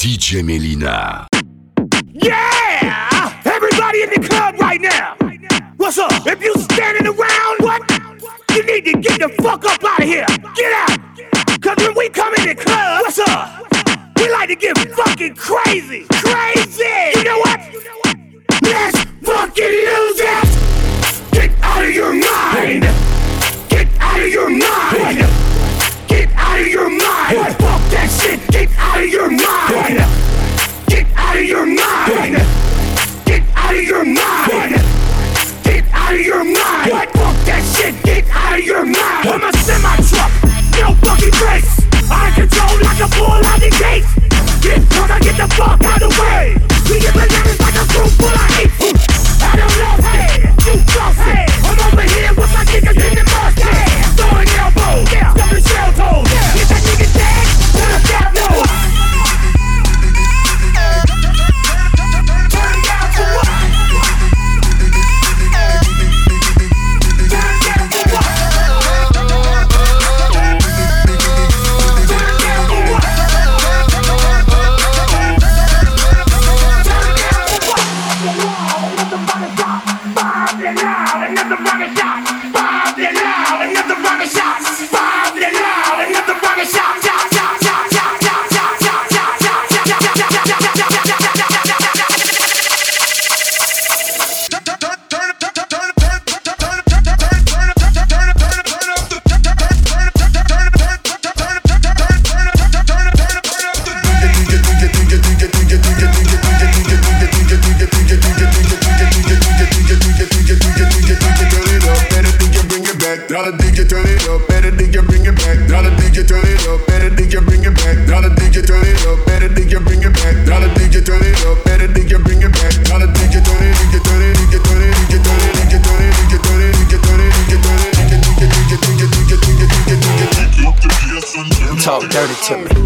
DJ Melyna. Yeah! Everybody in the club right now! What's up? If you standing around, what? You need to get the fuck up out of here! Get out! Cause when we come in the club, what's up? We like to get fucking crazy! Crazy! You know what? Let's fucking lose it! Get out of your mind! Get out of your mind! Get out of your mind! Fuck that shit! Get out of your mind! Get out of your mind! Get out of your mind! Get out of your mind! Fuck that shit! Get out of your mind! I'm a semi truck, no fucking brakes. I control like a bull out the gate. Get drunk, I get the fuck out of the way. We get bananas like a group full of apes. Turn it up, better DJ bring it back. Now turn it up, better DJ bring it back. Now the DJ turn it up, better DJ bring it back. Now the DJ turn it up, better DJ bring it back. Now the DJ turn it, DJ turn it, DJ turn it, DJ turn it, DJ turn it, DJ turn it, DJ turn it, DJ turn it, DJ DJ DJ DJ DJ DJ DJ Talk dirty to me. Talk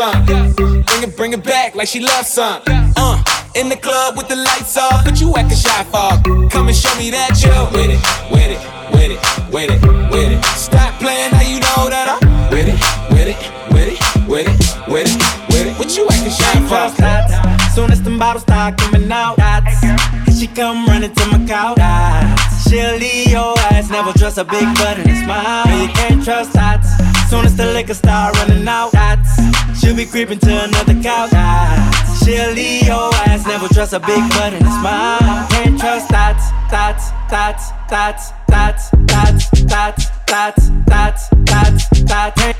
some. Bring it, bring it back like she loves some. Uh, in the club with the lights off, but you acting shy for. Come and show me that you're with it, with it, with it, with it, with it. Stop playing, now you know that I'm with it, with it, with it, with it, with it, with it. What you acting shy for? Soon as the bottles start coming out. Here she come running to my couch. She'll leave your ass, never trust a big butt and a smile. No, you can't trust dots. Soon as the liquor start running out. She'll be creeping to another couch. She'll leave your ass, never trust a big butt and a smile. Can't trust dots, dots, dots, dots, dots, dots, dots, dots, dots, dots, dots.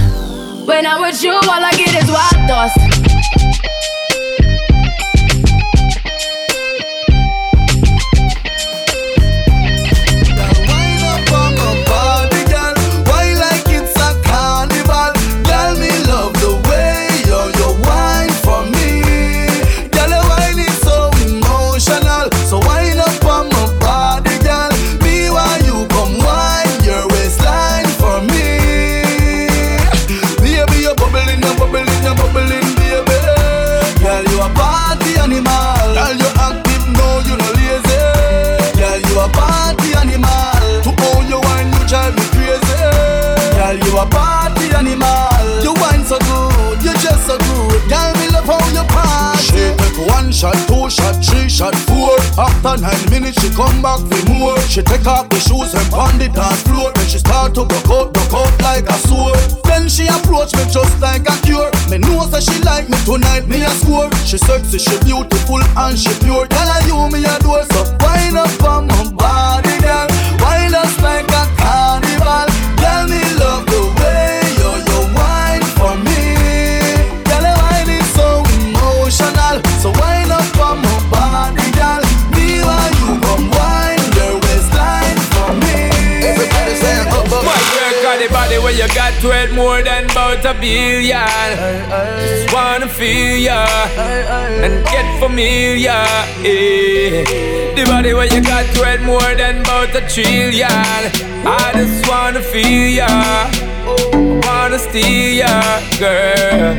When I'm with you, all I get is wild thoughts. Shot, two shot, three shot, four. After nine minutes, she come back for more. She take off the shoes and pound the dance floor. Then she start to broke out, broke out like a sword. Then she approach me just like a cure. Me know that she like me tonight, me a score. She sexy, she beautiful and she pure. Girl, I you me a door, so wind up on more than about a billion. Just wanna feel ya and get familiar. Yeah. The body where you got to more than about a trillion. I just wanna feel ya, wanna steal ya, girl.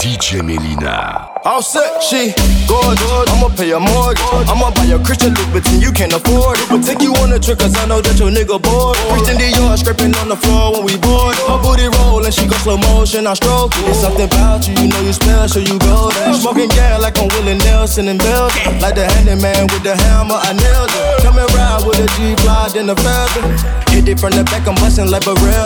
DJ Melyna. All set, she good. I'ma pay a mortgage. I'ma buy a Christian Louboutin you can't afford. It. But take you on a trip, cause I know that your nigga bored. Christian Dior scraping on the floor when we bored. Her booty rollin', she go slow motion, I stroke. it. It's something about you, you know you special, you go there. Smoking gas like I'm Willie Nelson in Belgium. Like the handyman with the hammer, I nailed it. Coming ride with a G-Fly, then a feather. Hit it from the back, I'm bustin' like Barrel.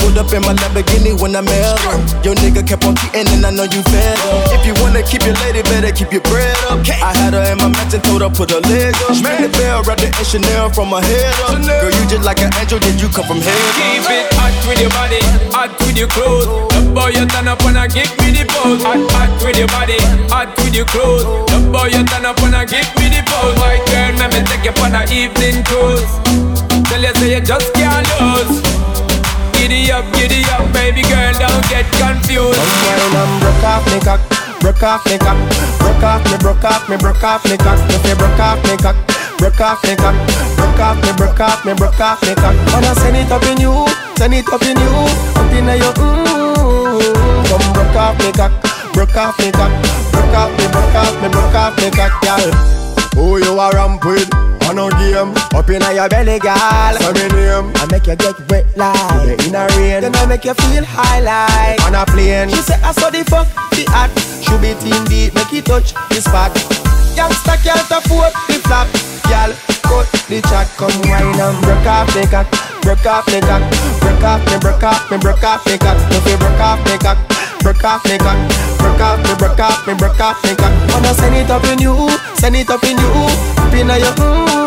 Pulled up in my Lamborghini when I mailed. Your nigga kept on cheating and I know you fed. If you wanna keep your lady, better keep your bread up. I had her in my mansion, told her put her leg up. Ring the bell, wrap the Chanel H&M from her head up. Girl, you just like an angel, did you come from heaven? Keep it hot with your body, hot with your clothes. The boy you turn up and I give me the pose. Hot, hot with your body, hot with your clothes. The boy you turn up and I give me the pose. My girl, let me take you on a evening cruise. Tell you say you just can't lose. Giddy up, giddy up, baby girl, don't get confused. Wine and broke off me cock, broke off me cock, broke off me, broke off me, broke off me cock. If you broke off me cock, broke off me cock, broke off me, broke off me, broke off me cock. Wanna send it up in you, send it up in you, up in your mmm. Come broke off me cock, broke off me cock, broke off me, broke off me, broke off me cock, girl. Who you a ramp with? On a game, up in your belly, girl. Say me name. I make you get wet like the inner rain. Then I make you feel high like on a plane. She say I saw the fuck the act. Should be team beat, make it touch the spot. Youngster can't afford the flap, girl. Cut the chat, come wine and broke off the cock, broke off the cock, broke off me, broke off me, broke off the cock. If you broke off the cock. Broke off me cock, broke off me, broke off me, broke off me cock. Wanna send it up in you, send it up in you, up in your mmm.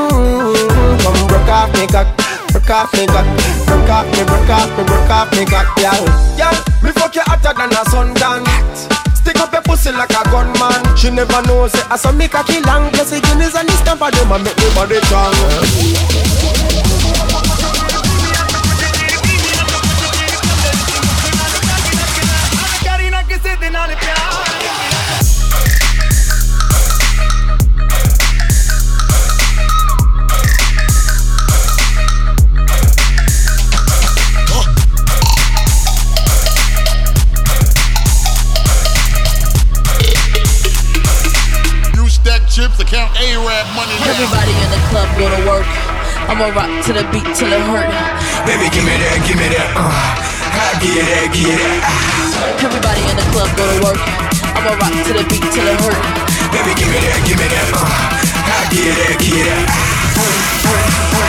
Off me cock, broke off me cock, off me, off me, off me cock, y'all. Me fuck you hotter than a sundown. Stick up your pussy like a gunman. She never knows it. I saw me cocky long, plus the guineas and the stamp of them make me body strong. Chips, account A-Rap money now. Everybody in the club go to work. I'ma rock to the beat till it hurt. Baby, give me that, give me that. Uh, I give you that, give you that. Ah. Everybody in the club go to work. I'ma rock to the beat till it hurt. Baby, give me that, give me that. Uh, I give you that, give you that. Ah.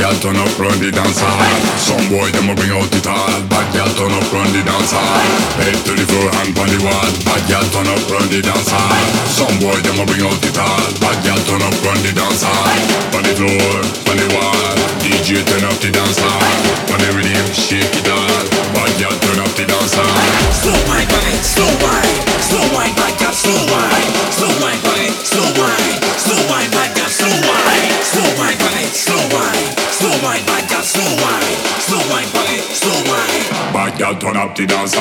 Girl turn up, run the dance hall. Some boy them a bring out the tall. Bad girl turn up, run the dance hall. Head to the floor, hand on the wall. Bad girl turn up, run the dance hall. Some boy them a bring out the tall. Bad girl turn up, run the dance hall. On the floor, on the wall. DJ turn up the dance hall. On the rhythm, shake it all. Bad girl turn up the dance hall. Slow wine, body, slow wine, slow wine, bad girl, slow wine, slow wine, body, slow wine, slow wine, bad girl, slow wine, slow wine, body, slow wine, slow wine, bad girl, slow wine, slow wine, body, slow wine. Bad girl turn up the dance.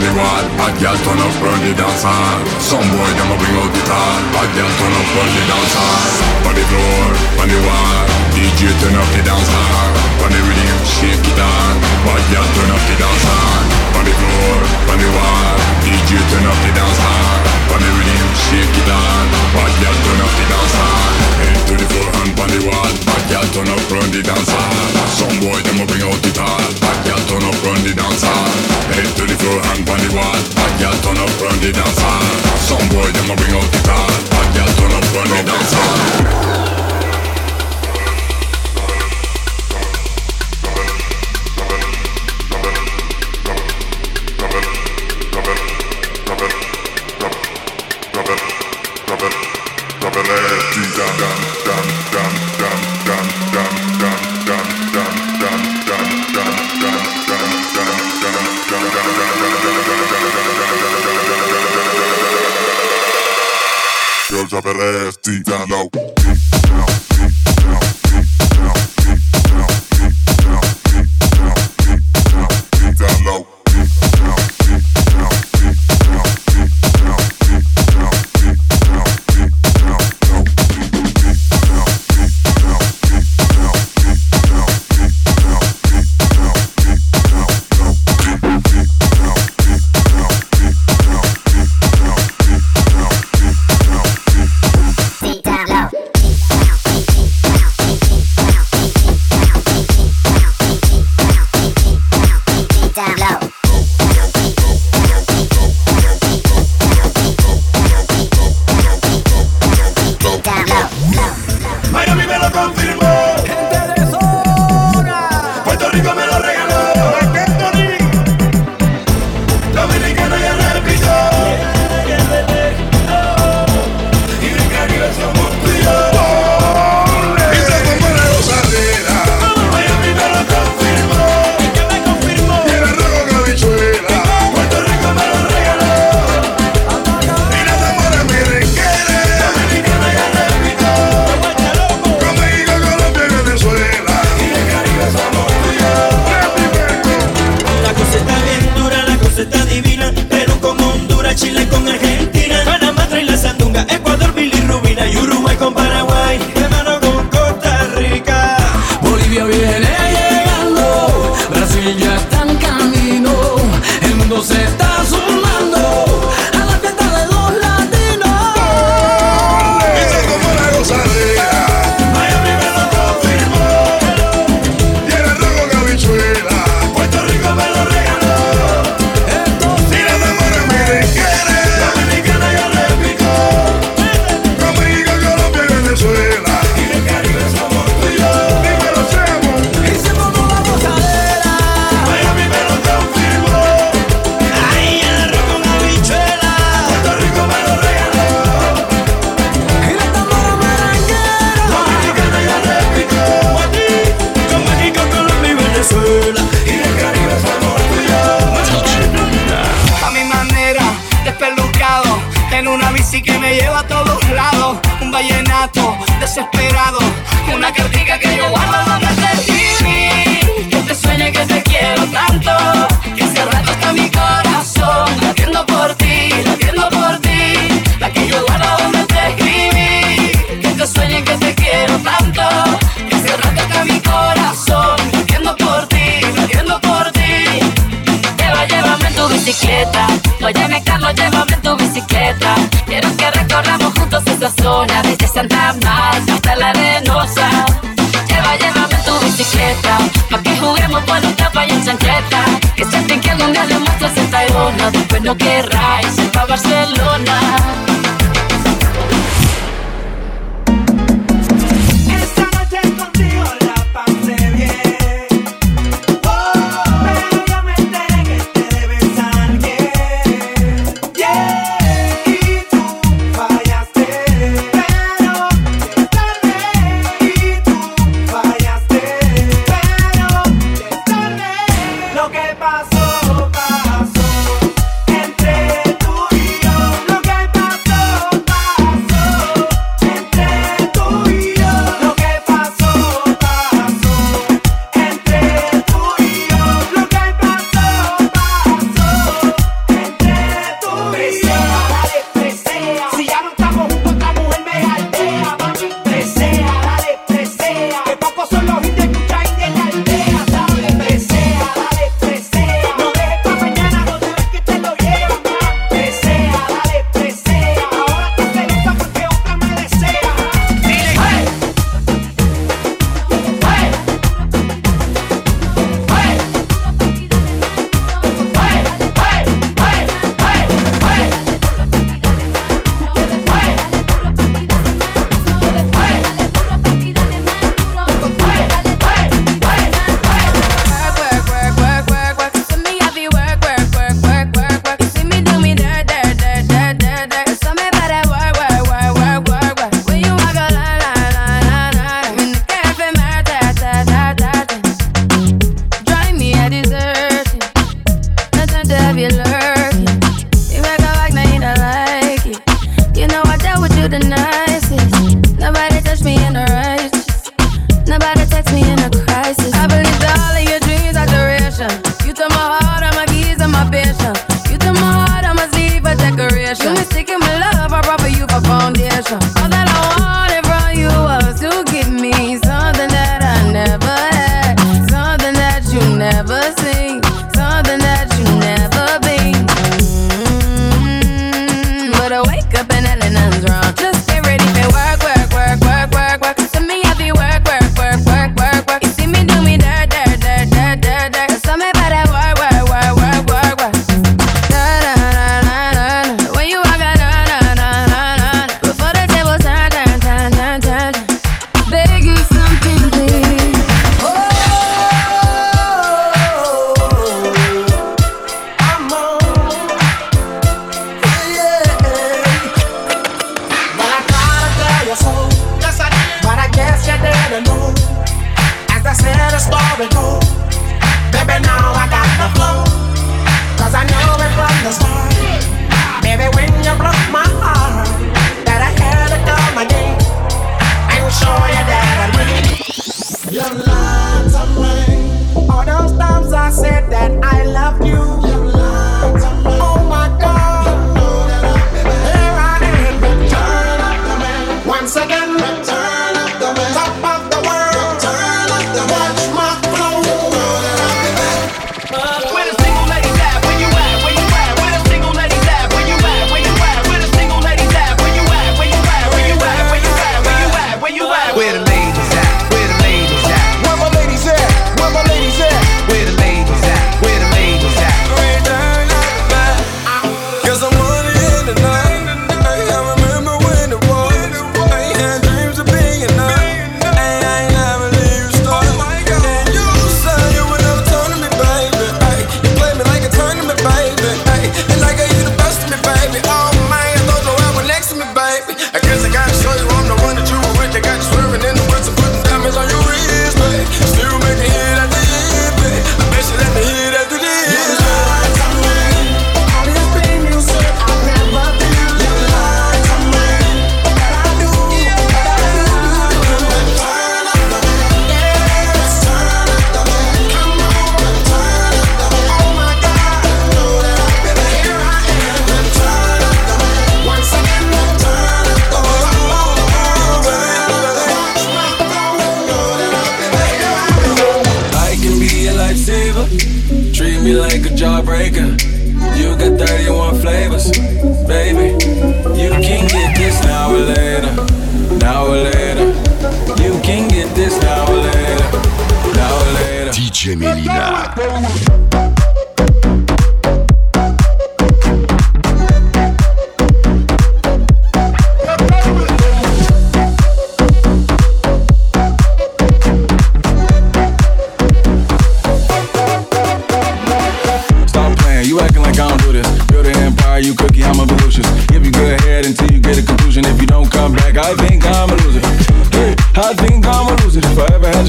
The wall. Bad girl turn up, the dance hall. Some boy them a bring out the tall. Bad girl turn up, the dance hall. On the floor, on the wall. DJ turn up the dance hall. On the rhythm, shake it on. Bad girl turn up the dance hall. On the floor, on the wall. DJ turn up the dance hall. On the rhythm, shake it on. Bad girl turn up the dance hall. Head to the floor, hand on the wall. Bad girl turn up, run the dance hall. Some boy them bring out the tall. Bad girl turn up, run the dance hall. Head to the floor, hand on the wall. Bad girl turn up, run the dance hall. Some boy them bring out the tall. Bad girl turn up, run the dance hall. lo querráis, va Barcelona.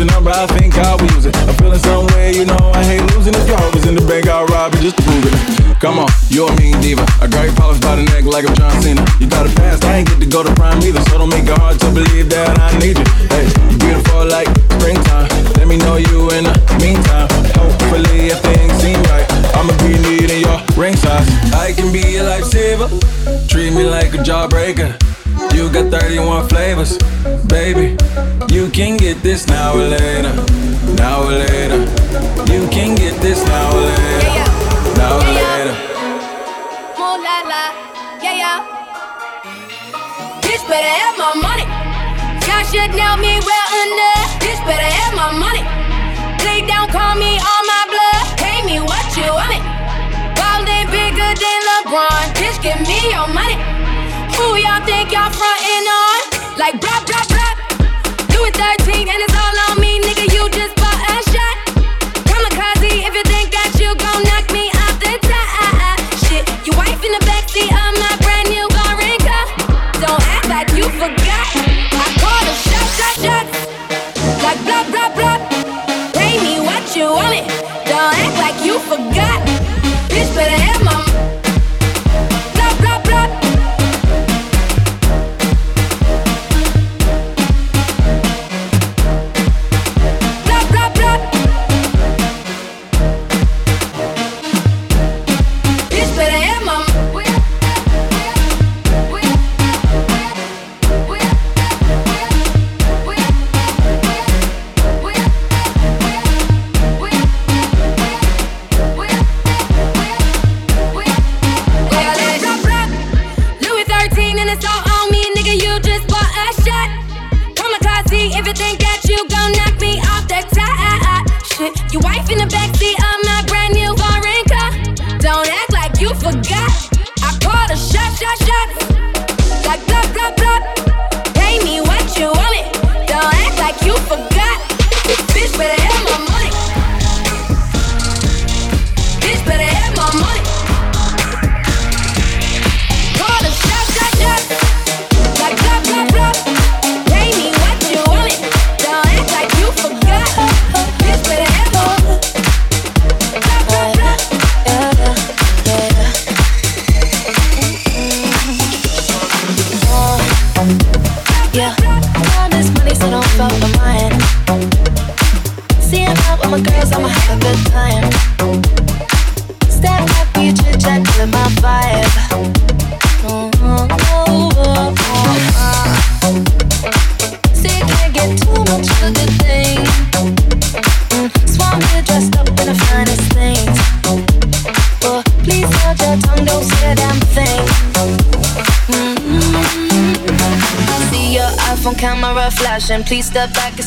Your number, I think I will use it. I'm feeling some way, you know I hate losing. If your heart was in the bank, I'll rob it just to prove it. Come on, you're a mean diva. I got you polished by the neck like I'm John Cena. You got a past, I ain't get to go to prime either. So don't make it hard to believe that I need you. Hey, you beautiful like springtime. Let me know you in the meantime. Hopefully, if things seem right, I'ma be needing your ring size. I can be a lifesaver. Treat me like a jawbreaker. You got 31 flavors, baby. You can get this now or later, now or later. You can get this now or later, now or later. More la la, yeah yeah. Bitch better have my money. Y'all should know me well enough. Bitch better have my money. Play down, call me on my blood. Pay me what you want it. Ballin' bigger than LeBron. Bitch, give me your money. Who y'all think y'all frontin' on? Like blah blah blah. Louis 13 and it's all on me, nigga. You just bought a shot. Kamikaze if you think that you gon' knock me off the top. Shit, your wife in the backseat of my brand new foreign. Don't act like you forgot. I called a shot, shot, shot. Like blah blah blah. Pay me what you want it. Don't act like you forgot. Bitch better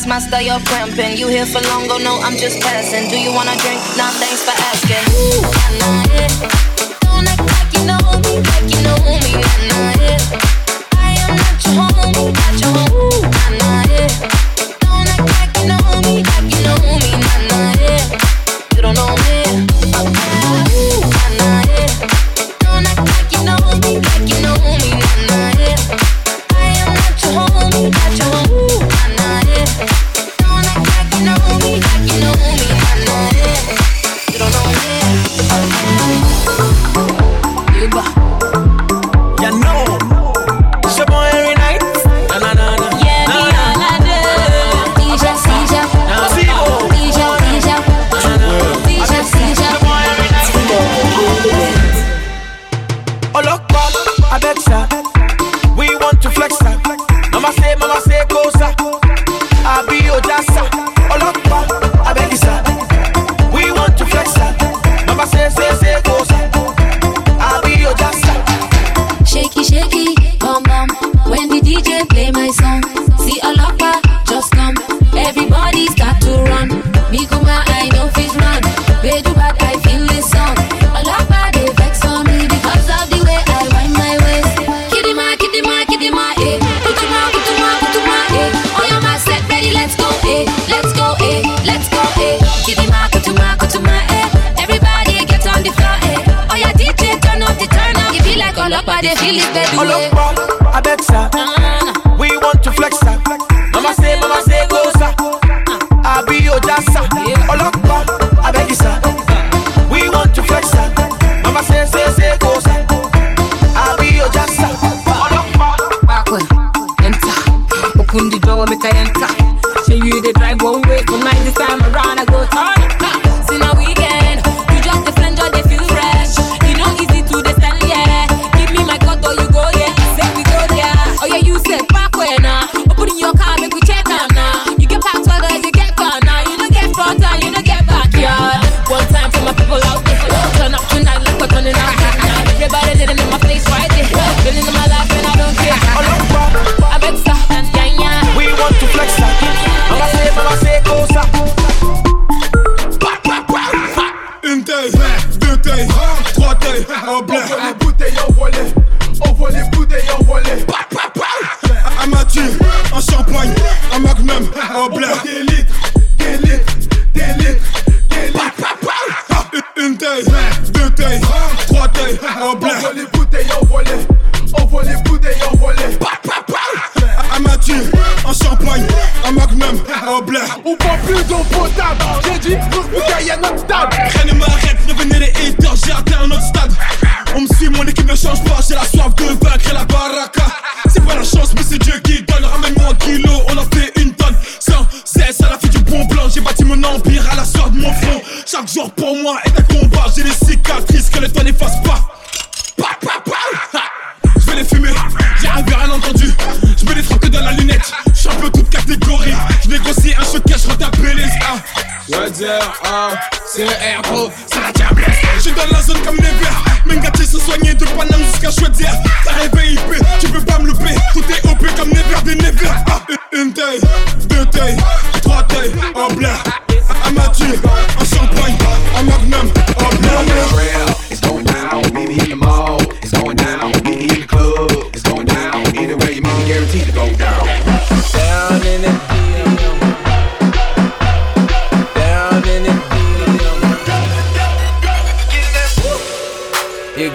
my style, you're cramping. You here for long, go no, I'm just passing. Do you wanna drink? Nah, thanks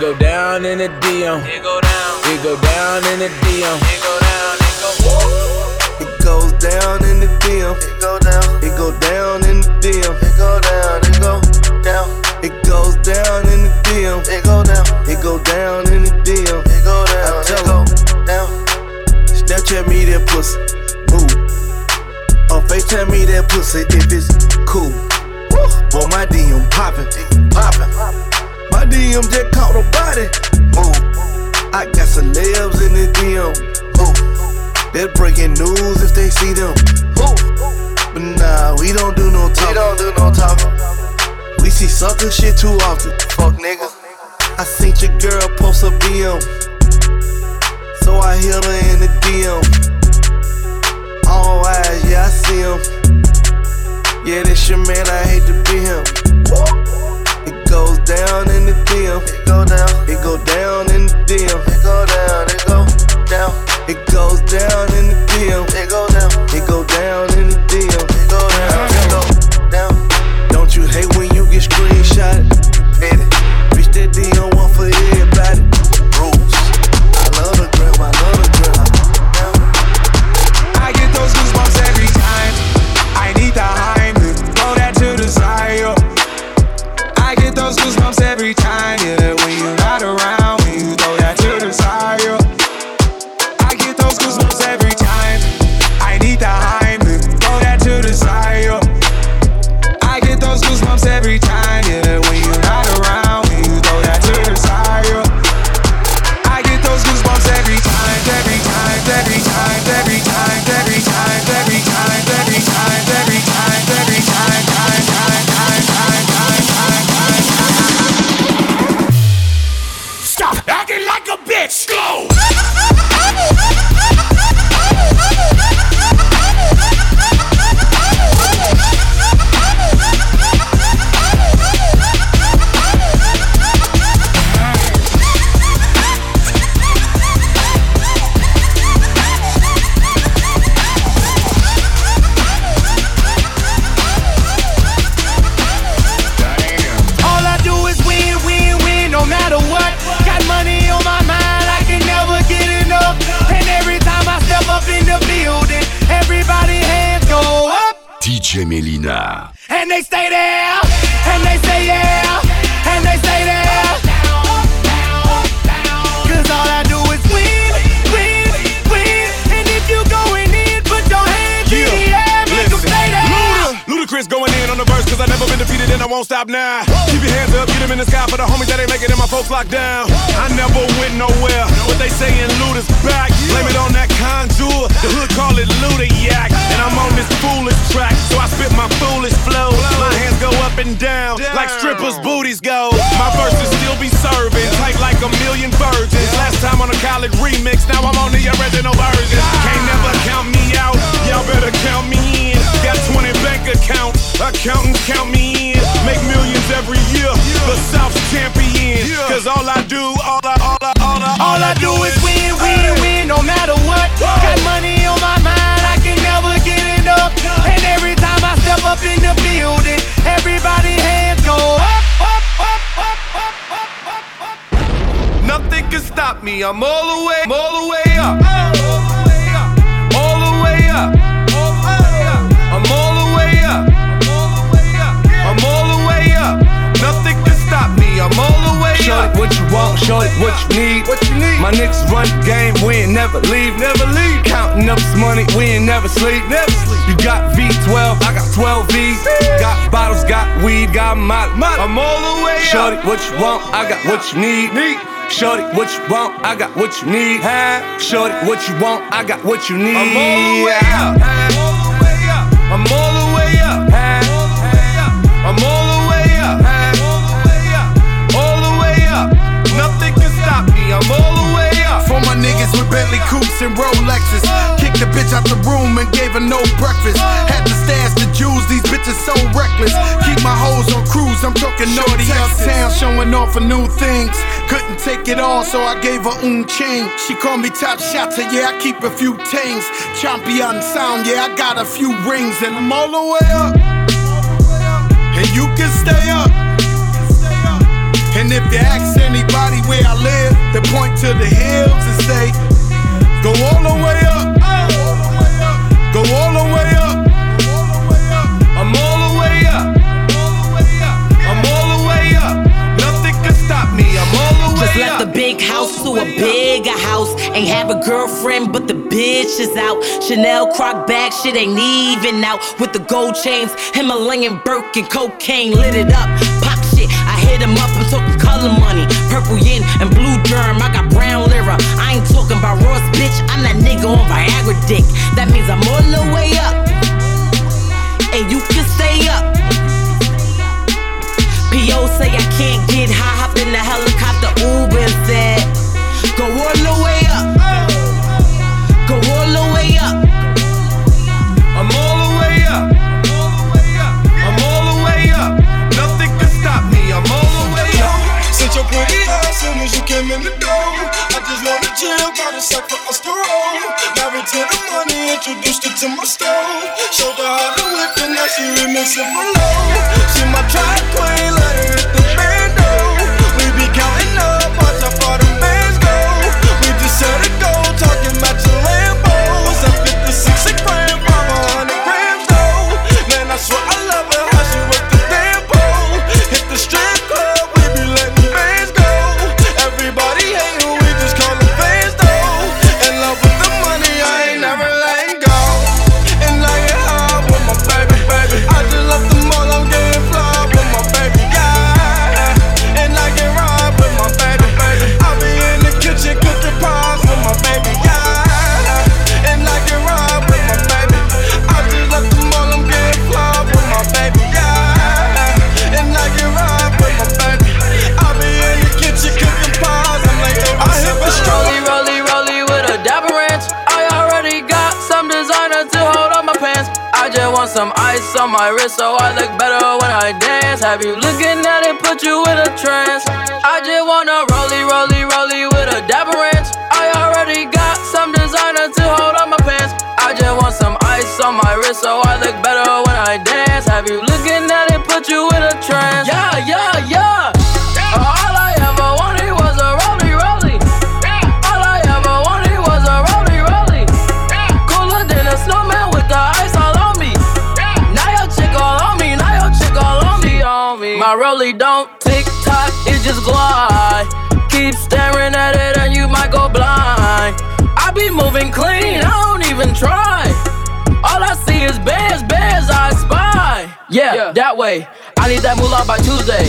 It go down in the DM. It go down. It go down in the DM. It go down. It go. It goes down in the DM. It go down. It go down in the DM. It go down. It go down. It goes down in the DM. It go down. It go down in the DM. It go down. I tell it go down. Snapchat me that pussy. Move. On FaceTime me that pussy if it's cool. Woo. Boy, my DM poppin'. Poppin'. poppin'. DM just caught a body. Ooh, I got celebs in the DM. Ooh, they're breaking news if they see them. Ooh, but nah, we don't do no talking. We don't do no talking. We see sucker shit too often. Fuck niggas. I seen your girl post a DM. So I hit her in the DM. All eyes, yeah, I see him. Yeah, this your man, I hate to be him goes down in the DM. It go down. It go down in the DM. It go down. It go down. It goes down in the DM. It go down. It go down in the me. I'm all the way, I'm all the way up. All the way up. I'm all the way up. I'm all the way up. Nothing can stop me. I'm all the way Show up. it what you want, show it what you need. What you need? My niggas run the game, we ain't never leave, never leave. Counting up this money, we ain't never sleep, never sleep. You got V12, I got 12 V's. Got bottles, got weed, got my, I'm all the way up. what you want, I got what you need. Shorty, what you want, I got what you need. Shorty, what you want, I got what you need. I'm all the way up. I'm all niggas with Bentley coupes and Rolexes. Kicked the bitch out the room and gave her no breakfast. Had to stash the jewels, these bitches so reckless. Keep my hoes on cruise, I'm talking naughty uptown, showing off for new things. Couldn't take it all, so I gave her un chain. She called me top shotter, yeah, I keep a few tings. Champion sound, yeah, I got a few rings, and I'm all the way up. And you can stay up. And if you ask anybody where I live, they point to the hills and say, Go all the way up. Go all the way up. I'm all the way up. I'm all the way up. Nothing can stop me. I'm all the way up. Just left the big house to a bigger house. Ain't have a girlfriend, but the bitch is out. Chanel croc bag, shit ain't even out. With the gold chains, Himalayan Birkin, cocaine lit it up. Pop shit, I hit him up. I'm talking color money, purple yin and blue germ. I got brown lira. I ain't talking about Ross, bitch. I'm that nigga moving clean, I don't even try. All I see is bears, bears I spy. Yeah, yeah. that way. I need that moolah by Tuesday.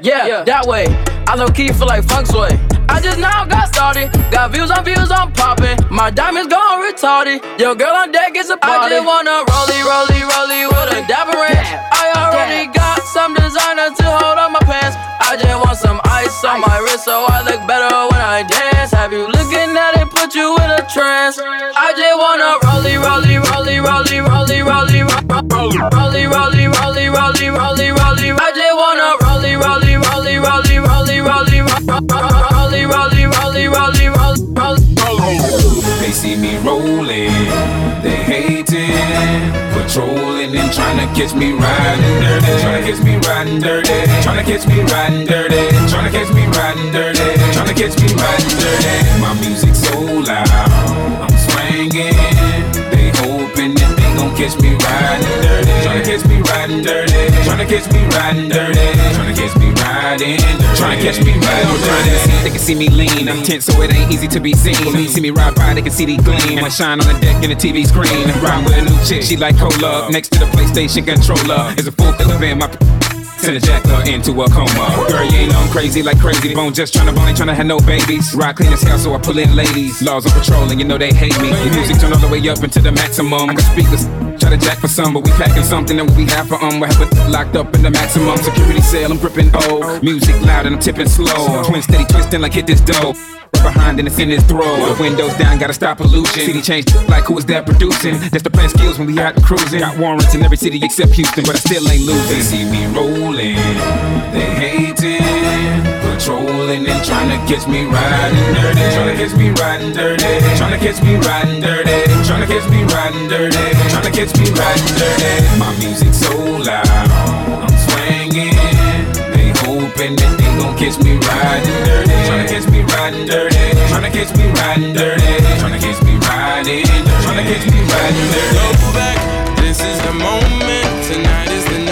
Yeah, yeah. that way. I low key feel like funk sway. I just now got started. Got views on views, I'm popping. My diamonds gone retarded. Yo, girl on deck is a party. I just wanna rollie, rollie, rollie with a dapper ranch. I already got some designer to hold on my pants. I just want some ice on my wrist so I look better when I dance. Have you looking at it, put you in a trance? I just wanna rollie, rollie, rollie, rollie, rollie, rollie, rollie, rollie, rollie, rollie, rollie, rollie, rollie. I just wanna rollie, rollie, rollie, rollie, rollie, rollie, rollie, rollie, rollie, rollie, rollie, rollie. They see me rolling, they hating, patrolling and trying to catch me riding dirty, trying to catch me riding dirty, trying to catch me riding dirty, trying to catch me riding dirty, trying to catch me riding dirty. My music so loud, I'm swinging. They hoping that they gon' catch me riding dirty, trying to catch me riding dirty, trying to catch me riding dirty, trying to catch me riding dirty, to catch me riding dirty. They can see me lean. I'm tense, so it ain't easy to be seen. When they see me ride by, they can see the gleam. And I shine on the deck in the TV screen. Ride with a new chick, she like cola. Next to the PlayStation controller is a full clip in my. Send a jacker into a coma. Girl, you ain't on crazy like crazy. Bone just tryna bone, ain't tryna have no babies. Ride clean as hell, so I pull in ladies. Laws on patrol, and you know they hate me. The music turn all the way up into the maximum. I can speak this, try to jack for some, but we packing something that we have for um. We have it locked up in the maximum security cell. I'm gripping O. Music loud and I'm tipping slow. Twin steady twisting like hit this dough. Behind and it's in his throat. Windows down, gotta stop pollution. City changed like who is that producing? That's the plan skills when we out cruising. Got warrants in every city except Houston, but I still ain't losing. They see me rolling, they hating, patrolling and trying to catch me riding dirty, trying to catch me riding dirty, trying to catch me riding dirty, trying to catch me riding dirty, trying to catch me riding dirty. My music so loud, I'm swinging. They hoping that catch me riding dirty, trying to catch me riding dirty, trying to catch me riding dirty, trying to catch me riding to catch me riding dirty. Go back, this is the moment. Tonight is the night.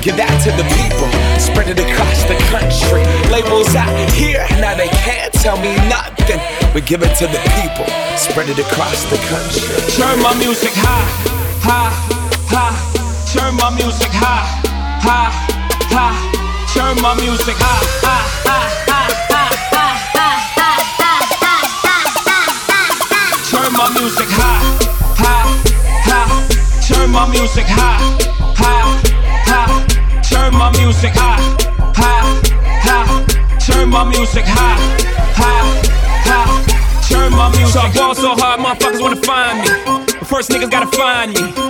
Give that to the people, spread it across the country. Labels out here, now they can't tell me nothing. We give it to the people, spread it across the country. Turn my music high, high, high. Turn my music high, high, high. Turn my music high, high, high, high, high, high, high, high, high. Turn my music high, high, high. Turn my music high, high, high. Turn my music high, high, high. Turn my music high, high, high. Turn my music. So I ball so hard, motherfuckers wanna find me. But first niggas gotta find me.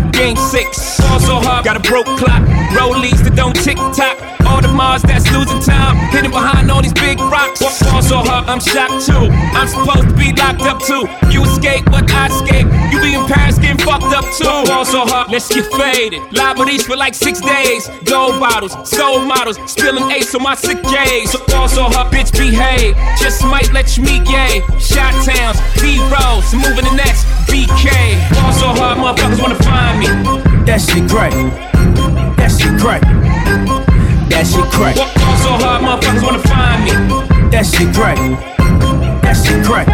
Game 6. Ball so hard, got a broke clock. Rollies that don't tick tock. All the Mars that's losing time. Hidden behind all these big rocks. Fall so hard, I'm shocked too. I'm supposed to be locked up too. You escape, but I escape. You be in Paris getting fucked up too. Fall so hard, let's get faded. Liberties for like six days. Gold bottles, soul models, spilling ace on my sick days. So fall so hard, bitch, behave. Just might let you meet gay. Shot towns, B rolls, moving the next BK. Fall so hard, motherfuckers wanna find me. That shit great. That shit great. That shit great. Fall so hard, motherfuckers wanna find me. That shit great. That shit great.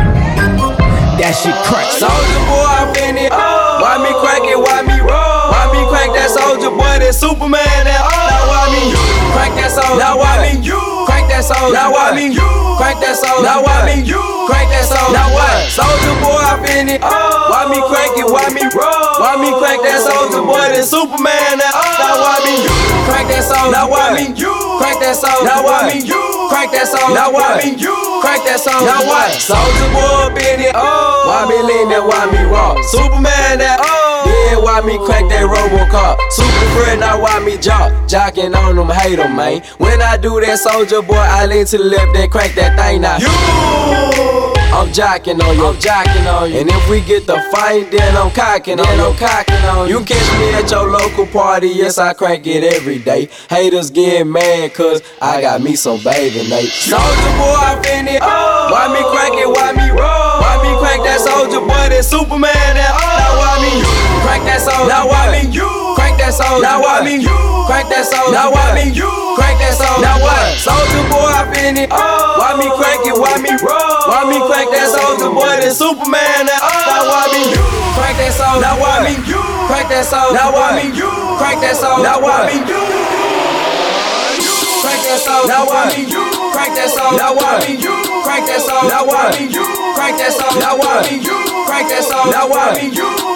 That shit crack. Soldier boy, I'm in it. Oh. Why me crack it? Why me roll? Why me crack that soldier boy? That Superman? That oh. Now why me you crack that soldier? Now why me you crack that soldier? Now why me you crack that soldier? Now why me you crack that soldier? Now what? Soldier boy, I'm it. Oh. Why me crack it? Why me roll? Why me crack that soldier boy? That Superman? That oh. Now why me you crack that soldier? Now why me you crack that soldier? Now why me you crack that soldier? Now why me you crack that soldier? Now what? Soldier boy, in it. Oh. Why me lean that? Why me raw? Superman that? Oh. Why me crack that Robocop? Super friend, now why me jock? Jocking on them, hate them, man. When I do that, soldier boy, I lean to the left, then crack that thing now. You. I'm jocking on you, I'm jocking on you. And if we get the fight, then I'm cocking on you. I'm cocking on you. You catch me at your local party, yes, I crank it every day. Haters get mad, cause I got me some baby Nate. Soldier boy, I fin it. Oh. Why me crank it? Why me roll? Why me crank that soldier boy? That Superman? That oh. Now why me you crank that soldier? Now why me you crank that soldier? Now why me you crank that soldier? Now why me you crank that soldier? Now what? Soldier boy, I fin it. Oh. Why me crank it? Why me roll? Why me crank that soldier boy? That Superman? That oh. Now why me you crank that soldier? Now why me you crank that soldier? Now why me you crank that soldier? Now why me you crank that soldier? Now why me you crank that soldier? Now why me you crank that soldier? Now why me you crank that soldier? Now why me you crank that soldier? Now why me you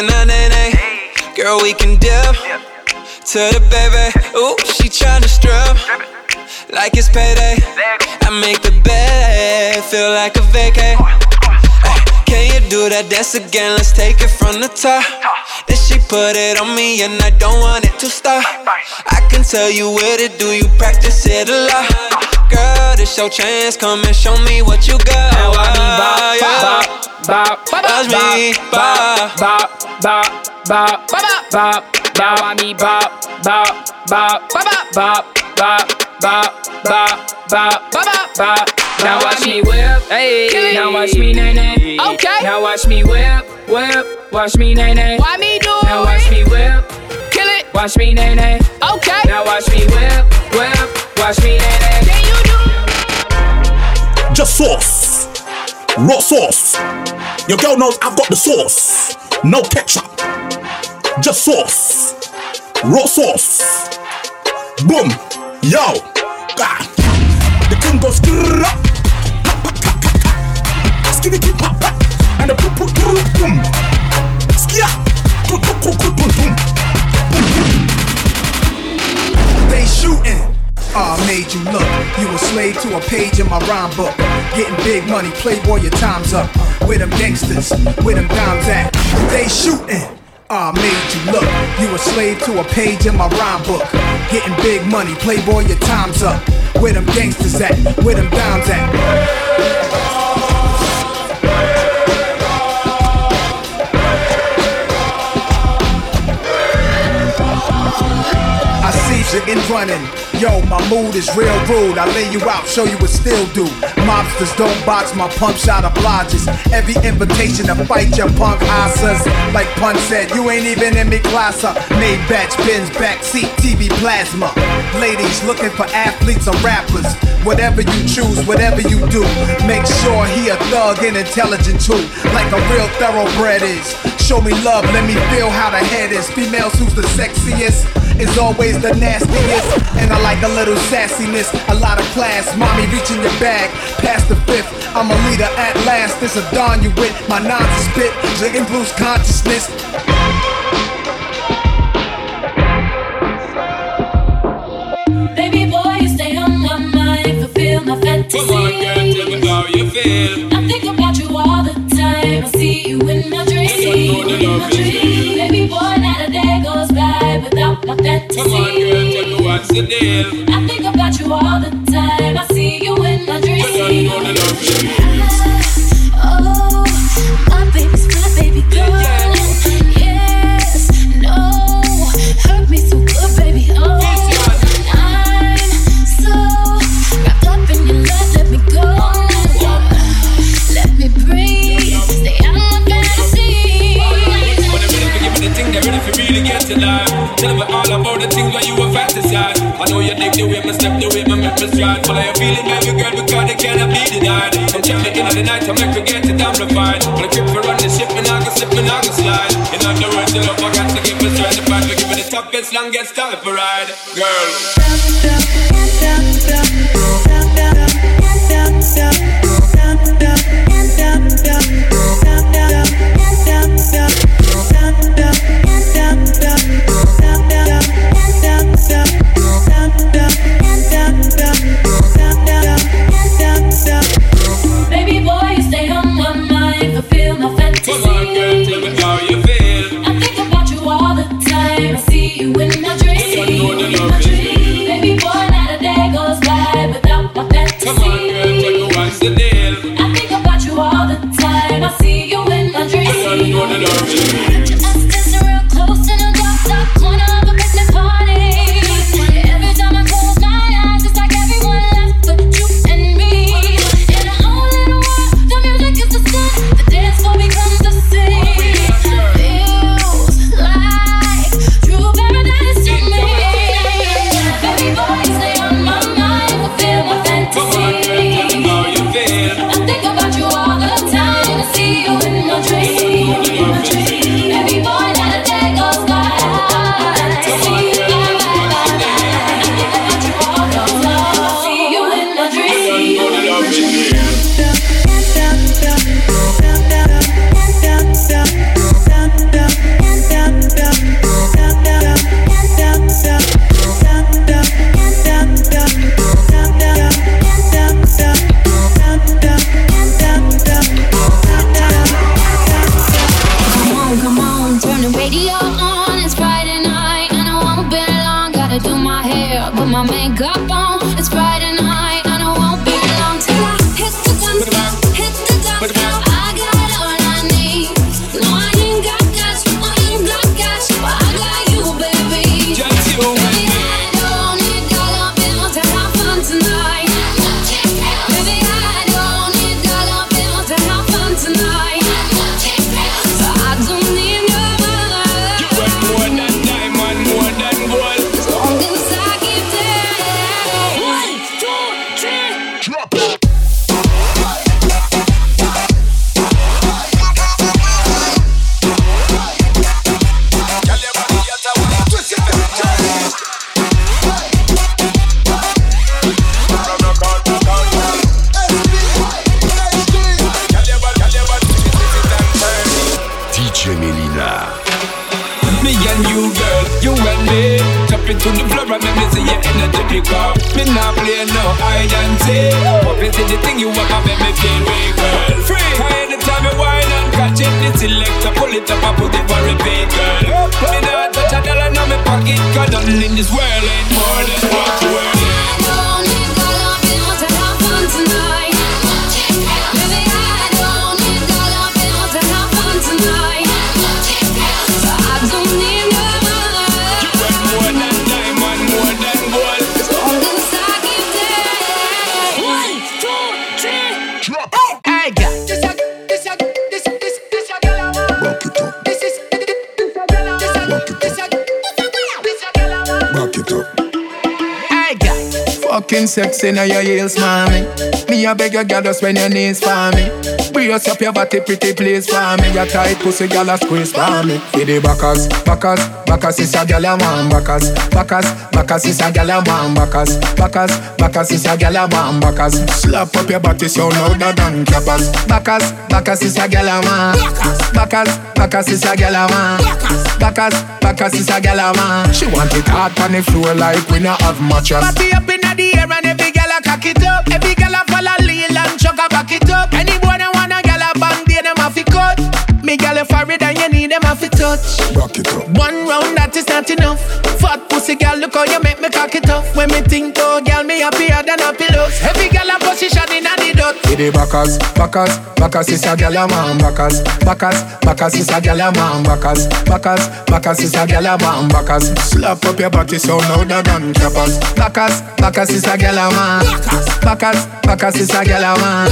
I nay nay. Girl, we can dip to the baby. Ooh, she tryna strip like it's payday. I make the bed feel like a vacay. Can you do that dance again? Let's take it from the top. Then she put it on me, and I don't want it to stop. I can tell you what to do, you practice it a lot. Girl, this your chance, come and show me what you got. Now I mean bop, bop, bop, Watch me bop, bop, bop, bop, bop, bop. Now I mean bop, bop, bop, bop, bop, bop, bop, bop, bop, bop, bop. Now watch me whip, hey. Now watch me nay nay. Okay. Now watch me whip, whip. Watch me nay nay. Why me do it? Now watch me whip, kill it. Watch me nay nay. Okay. Now watch me whip, whip. Watch me nay nay. Can you do it? Just sauce. Raw sauce. Your girl knows I've got the sauce. No ketchup. Just sauce. Raw sauce. Boom. Yo. The thing goes up. Skitty keep pop. And the boom boom boom. Skia. Boom. They shooting. I made you look. You a slave to a page in my rhyme book. Getting big money, playboy, your time's up. Where them gangsters, where them dimes at? They shooting. Ah, made you look. You a slave to a page in my rhyme book. Getting big money, playboy, your time's up. Where them gangsters at? Where them dimes at? music and running. Yo, my mood is real rude. I lay you out, show you what still do. Mobsters don't box my pump shot obliges. Every invitation to fight your punk asses. Like Pun said, you ain't even in me class up. Made batch bins, backseat, TV plasma. Ladies looking for athletes or rappers. Whatever you choose, whatever you do, make sure he a thug and intelligent too. Like a real thoroughbred is. Show me love, let me feel how the head is. Females, who's the sexiest? is always the nastiest. And I like a little sassiness, a lot of class. Mommy reaching your bag, past the fifth. I'm a leader at last. This a don you with my nonsense spit, the blues consciousness. Baby boy, you stay on my mind, fulfill my fantasy. Come on, girl, tell me how you feel. I see you in my dreams. Come on, girl, tell me what's the deal. I think about you all the time. I see you in my dreams. I, oh, my baby's my baby girl. Yeah. fancy life. Tell me all about the things where you were fantasize. I know you dig the way my step, the way my memphis stride. Follow your feeling, baby girl, because they cannot be denied. Come check me in the night, I make her get it amplified. When I grip her on the ship, and I can slip, and I can slide. In other words, the love I got to give is certified. We're giving the toughest, longest time for ride, girl. Stop, stop, stop, stop, stop, stop. it's Friday night, and I won't be long. Gotta do my hair, put my makeup on, it's Friday night. Looking sexy now your heels, mommy. Me I beg your girl just when your knees for me. Brace up your body, pretty please for me. Your tight pussy, girl a squeeze for me. With the backers, backers, backers is a girl I want backers, backers, backers is a girl I want backers, backers, backers is a girl I want backers. Slap up your body so louder than clappers. Backers, backers is a girl I want backers, backers is a girl a want backers, backers is a girl I want. She want it hard on the floor like we not have mattress. Party up inna the cock it up. Every gyal a follow lean and chuck a back it up. Any boy that want a gyal a bang, they them have to cut. Me gyal a forehead and you need them have to touch. Back it up. One round that is not enough. Fat pussy girl, look how you make me cock it off. When me think oh girl, me happier than a pillows. Every girl a position in a the dot. The backers, backers, backers is a gyal a man. Backers, backers, backers is a gyal a man. Backers, backers, backers is a gyal a man. Backers, slap up your body so louder than clappers. Backers, backers is a gyal a man. Backers, backers is a gyal a man.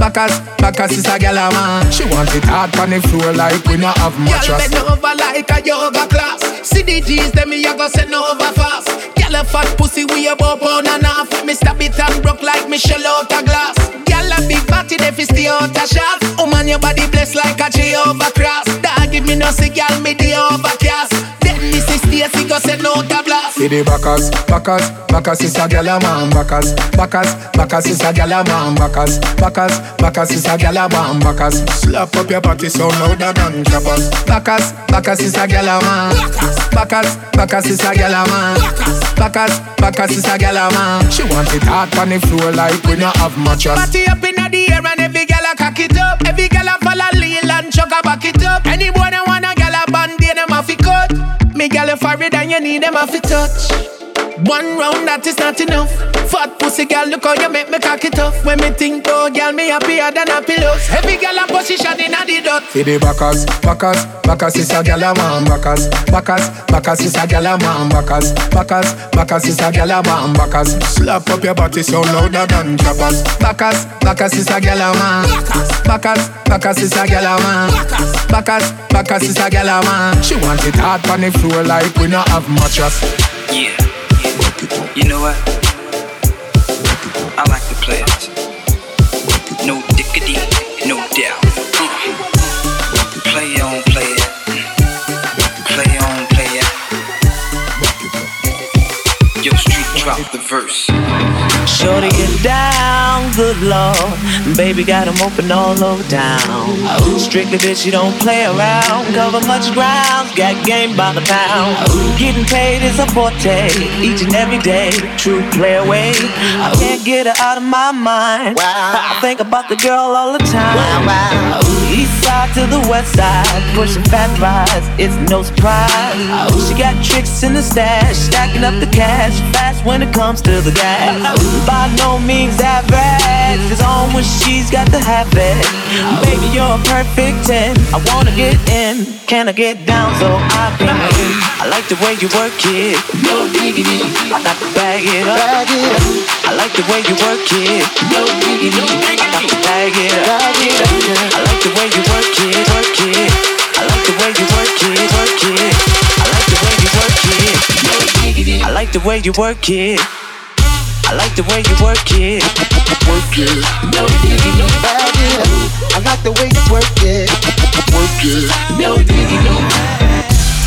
Backers, backers is a gyal a man. She want it hard on the floor like we not have Girl mattress. bend over like a yoga class. See the G's, them me a go send over fast. Girl a fat pussy, we a bow pound and half. Me stab it and broke like Michelle out a glass. Girl a big body, they fi stay out a shot. Oh man, your body blessed like a Jehovah cross. Dog give me no see, girl me the overcast. Then this is Stacy go send out a blast. For the backers, backers, backers is a gyal a man. Backers, backers, backers is a gyal a man. Backers, backers, backers is a gyal a man. Backers, slap up your body so louder than clappers. Backers, backers is a gyal a man. Backers, backers is a gyal a man. Backers, backers is a gyal a man. She want it hard on the floor like we not have mattress. Party up in the air and every gal a cock it up. Every gal a follow lean and chuck a back it up. Any boy that want a gal a band, they them have to cut. Me gal a forehead and you need them have to touch. One round that is not enough. Fat pussy gal, look how you make me cock it off. When me think oh gal, me happier than a pillows. Every gal a position in a the dot. For the backers, backers, backers is a gyal a man. Backers, backers, backers is a gyal a man. Backers, backers, backers is a gyal a man. Backers, slap up your body so louder than clappers. Backers, backers is a gyal a man. Backers, backers is a gyal a man. Backers, backers is a gyal a man. She want it hard on the floor like we not have mattress. Yeah. You know what? Drop the verse. Shorty get down, good lord. Baby got got 'em open all over town. Strictly bitch, you don't play around. Cover much ground, got game by the pound. Getting paid is a forte, each and every day. True play away. I can't get her out of my mind. I think about the girl all the time. East side to the west side, pushing fat rides, it's no surprise. She got tricks in the stash, stacking up the cash fast when it comes to the gas. By no means that average, it's on when she's got the habit. Baby, you're a perfect 10. I wanna get in, can I get down so I can in? I like the way you work it. No diggity, I got to bag it up. I like the way you work it. No diggity, I got to bag it up. I like the way you work it, work it. I like the way you work it, work it. I like the way you work it. I like the way you work it. I like the way you work it. Work it. No diggity. Bag it. I like the way you work it. Work it. No diggity.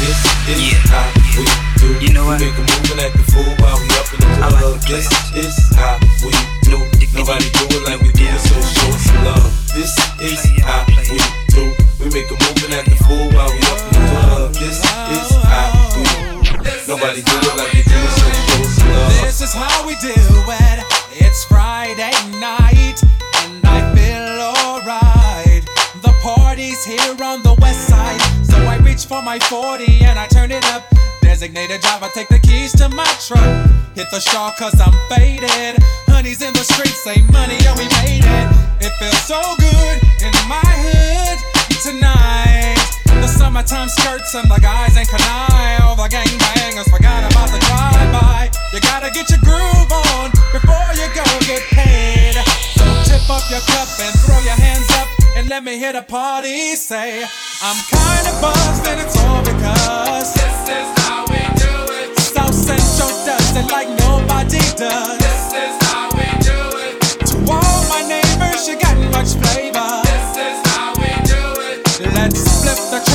This is how we do. You know what? We make a move and act the fool while we up in the club. This is how The straw cause I'm faded. Honey's in the streets, say money, yeah, we made it. It feels so good in my hood tonight. The summertime skirts and the guys ain't canine. All the gangbangers forgot about the drive-by. You gotta get your groove on before you go get paid. So tip up your cup and throw your hands up and let me hear the party say, I'm kinda buzzed and it's all because this is how we do it. South Central does it like nobody does. This is how we do it. To all my neighbors, you got much flavor. This is how we do it. Let's flip the